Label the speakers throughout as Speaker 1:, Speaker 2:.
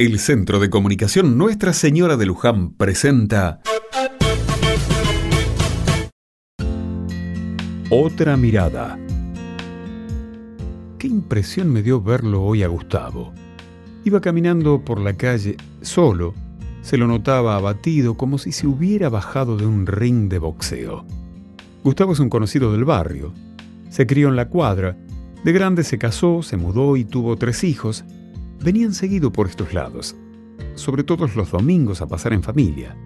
Speaker 1: El Centro de Comunicación Nuestra Señora de Luján presenta Otra mirada. Qué impresión me dio verlo hoy a Gustavo. Iba caminando por la calle solo. Se lo notaba abatido como si se hubiera bajado de un ring de boxeo. Gustavo es un conocido del barrio. Se crió en la cuadra. De grande se casó, se mudó y tuvo tres hijos venían seguido por estos lados, sobre todo los domingos a pasar en familia.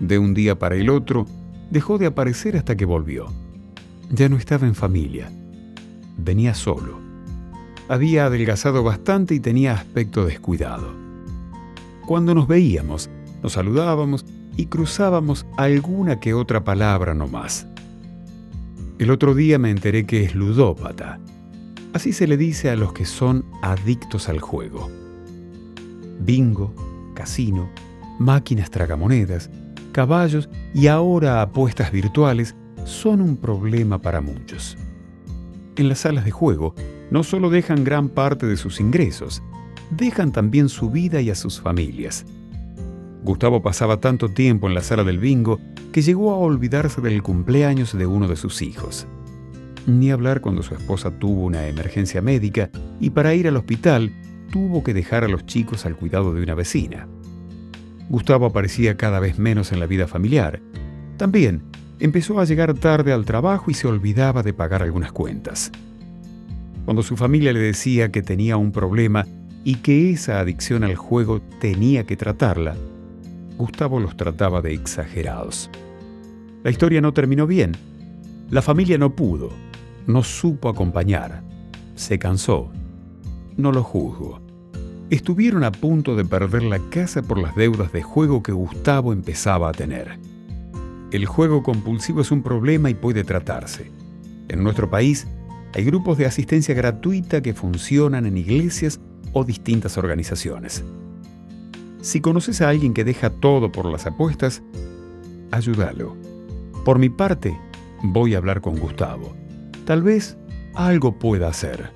Speaker 1: De un día para el otro, dejó de aparecer hasta que volvió. Ya no estaba en familia. Venía solo. Había adelgazado bastante y tenía aspecto descuidado. Cuando nos veíamos, nos saludábamos y cruzábamos alguna que otra palabra no más. El otro día me enteré que es ludópata Así se le dice a los que son adictos al juego. Bingo, casino, máquinas tragamonedas, caballos y ahora apuestas virtuales son un problema para muchos. En las salas de juego no solo dejan gran parte de sus ingresos, dejan también su vida y a sus familias. Gustavo pasaba tanto tiempo en la sala del bingo que llegó a olvidarse del cumpleaños de uno de sus hijos ni hablar cuando su esposa tuvo una emergencia médica y para ir al hospital tuvo que dejar a los chicos al cuidado de una vecina. Gustavo aparecía cada vez menos en la vida familiar. También empezó a llegar tarde al trabajo y se olvidaba de pagar algunas cuentas. Cuando su familia le decía que tenía un problema y que esa adicción al juego tenía que tratarla, Gustavo los trataba de exagerados. La historia no terminó bien. La familia no pudo, no supo acompañar, se cansó. No lo juzgo. Estuvieron a punto de perder la casa por las deudas de juego que Gustavo empezaba a tener. El juego compulsivo es un problema y puede tratarse. En nuestro país hay grupos de asistencia gratuita que funcionan en iglesias o distintas organizaciones. Si conoces a alguien que deja todo por las apuestas, ayúdalo. Por mi parte, voy a hablar con Gustavo. Tal vez algo pueda hacer.